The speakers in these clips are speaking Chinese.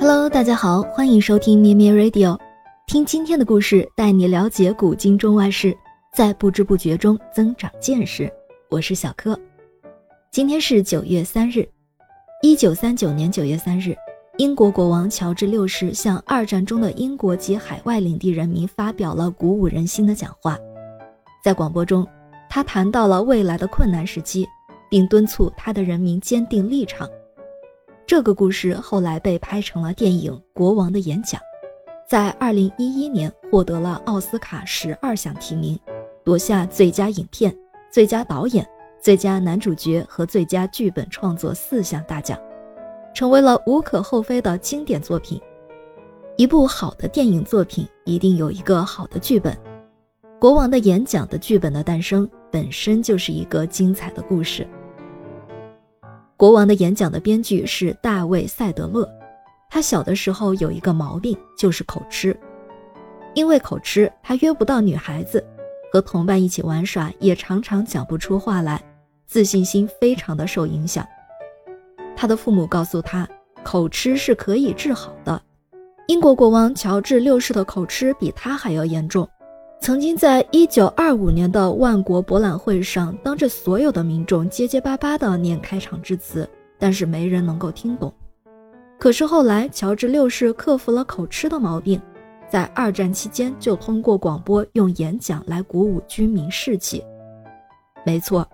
Hello，大家好，欢迎收听咩咩 Radio，听今天的故事，带你了解古今中外事，在不知不觉中增长见识。我是小柯，今天是九月三日，一九三九年九月三日，英国国王乔治六世向二战中的英国及海外领地人民发表了鼓舞人心的讲话，在广播中，他谈到了未来的困难时期，并敦促他的人民坚定立场。这个故事后来被拍成了电影《国王的演讲》，在2011年获得了奥斯卡十二项提名，夺下最佳影片、最佳导演、最佳男主角和最佳剧本创作四项大奖，成为了无可厚非的经典作品。一部好的电影作品一定有一个好的剧本，《国王的演讲》的剧本的诞生本身就是一个精彩的故事。国王的演讲的编剧是大卫·塞德勒，他小的时候有一个毛病，就是口吃。因为口吃，他约不到女孩子，和同伴一起玩耍也常常讲不出话来，自信心非常的受影响。他的父母告诉他，口吃是可以治好的。英国国王乔治六世的口吃比他还要严重。曾经在一九二五年的万国博览会上，当着所有的民众结结巴巴地念开场致辞，但是没人能够听懂。可是后来，乔治六世克服了口吃的毛病，在二战期间就通过广播用演讲来鼓舞军民士气。没错，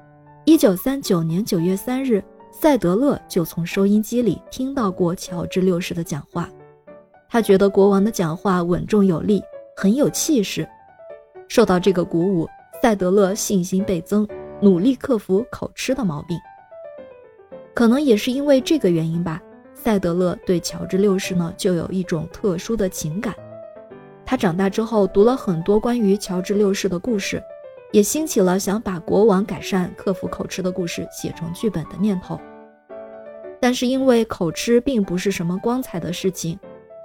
一九三九年九月三日，塞德勒就从收音机里听到过乔治六世的讲话，他觉得国王的讲话稳重有力，很有气势。受到这个鼓舞，塞德勒信心倍增，努力克服口吃的毛病。可能也是因为这个原因吧，塞德勒对乔治六世呢就有一种特殊的情感。他长大之后读了很多关于乔治六世的故事，也兴起了想把国王改善、克服口吃的故事写成剧本的念头。但是因为口吃并不是什么光彩的事情，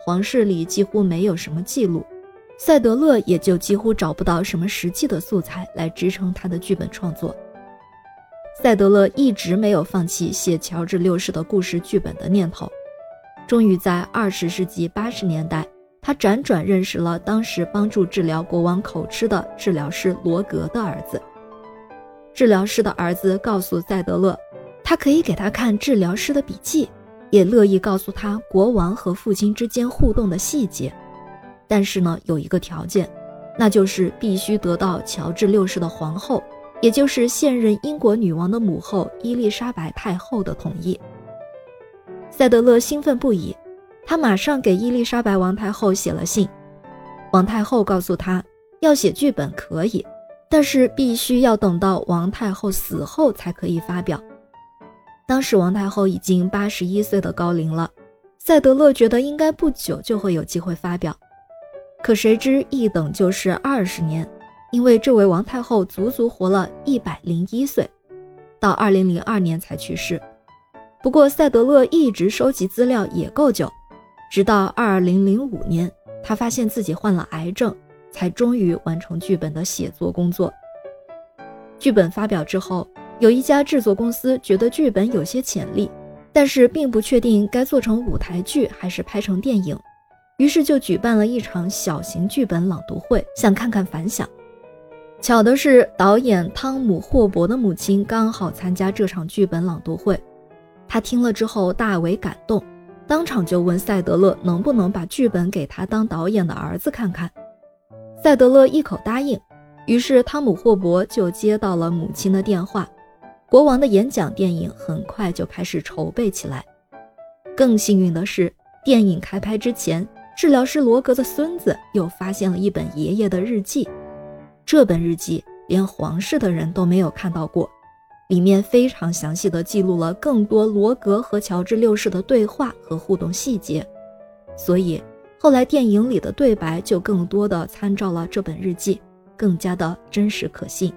皇室里几乎没有什么记录。塞德勒也就几乎找不到什么实际的素材来支撑他的剧本创作。塞德勒一直没有放弃写乔治六世的故事剧本的念头，终于在二十世纪八十年代，他辗转认识了当时帮助治疗国王口吃的治疗师罗格的儿子。治疗师的儿子告诉塞德勒，他可以给他看治疗师的笔记，也乐意告诉他国王和父亲之间互动的细节。但是呢，有一个条件，那就是必须得到乔治六世的皇后，也就是现任英国女王的母后伊丽莎白太后的同意。塞德勒兴奋不已，他马上给伊丽莎白王太后写了信。王太后告诉他，要写剧本可以，但是必须要等到王太后死后才可以发表。当时王太后已经八十一岁的高龄了，塞德勒觉得应该不久就会有机会发表。可谁知一等就是二十年，因为这位王太后足足活了一百零一岁，到二零零二年才去世。不过塞德勒一直收集资料也够久，直到二零零五年，他发现自己患了癌症，才终于完成剧本的写作工作。剧本发表之后，有一家制作公司觉得剧本有些潜力，但是并不确定该做成舞台剧还是拍成电影。于是就举办了一场小型剧本朗读会，想看看反响。巧的是，导演汤姆·霍伯的母亲刚好参加这场剧本朗读会，他听了之后大为感动，当场就问塞德勒能不能把剧本给他当导演的儿子看看。塞德勒一口答应，于是汤姆·霍伯就接到了母亲的电话。国王的演讲电影很快就开始筹备起来。更幸运的是，电影开拍之前。治疗师罗格的孙子又发现了一本爷爷的日记，这本日记连皇室的人都没有看到过，里面非常详细的记录了更多罗格和乔治六世的对话和互动细节，所以后来电影里的对白就更多的参照了这本日记，更加的真实可信。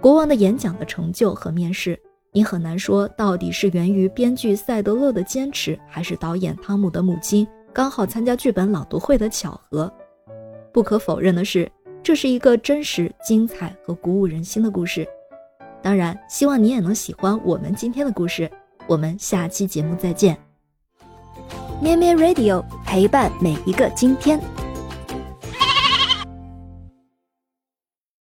国王的演讲的成就和面试，你很难说到底是源于编剧塞德勒的坚持，还是导演汤姆的母亲。刚好参加剧本朗读会的巧合，不可否认的是，这是一个真实、精彩和鼓舞人心的故事。当然，希望你也能喜欢我们今天的故事。我们下期节目再见。咩咩 Radio 陪伴每一个今天。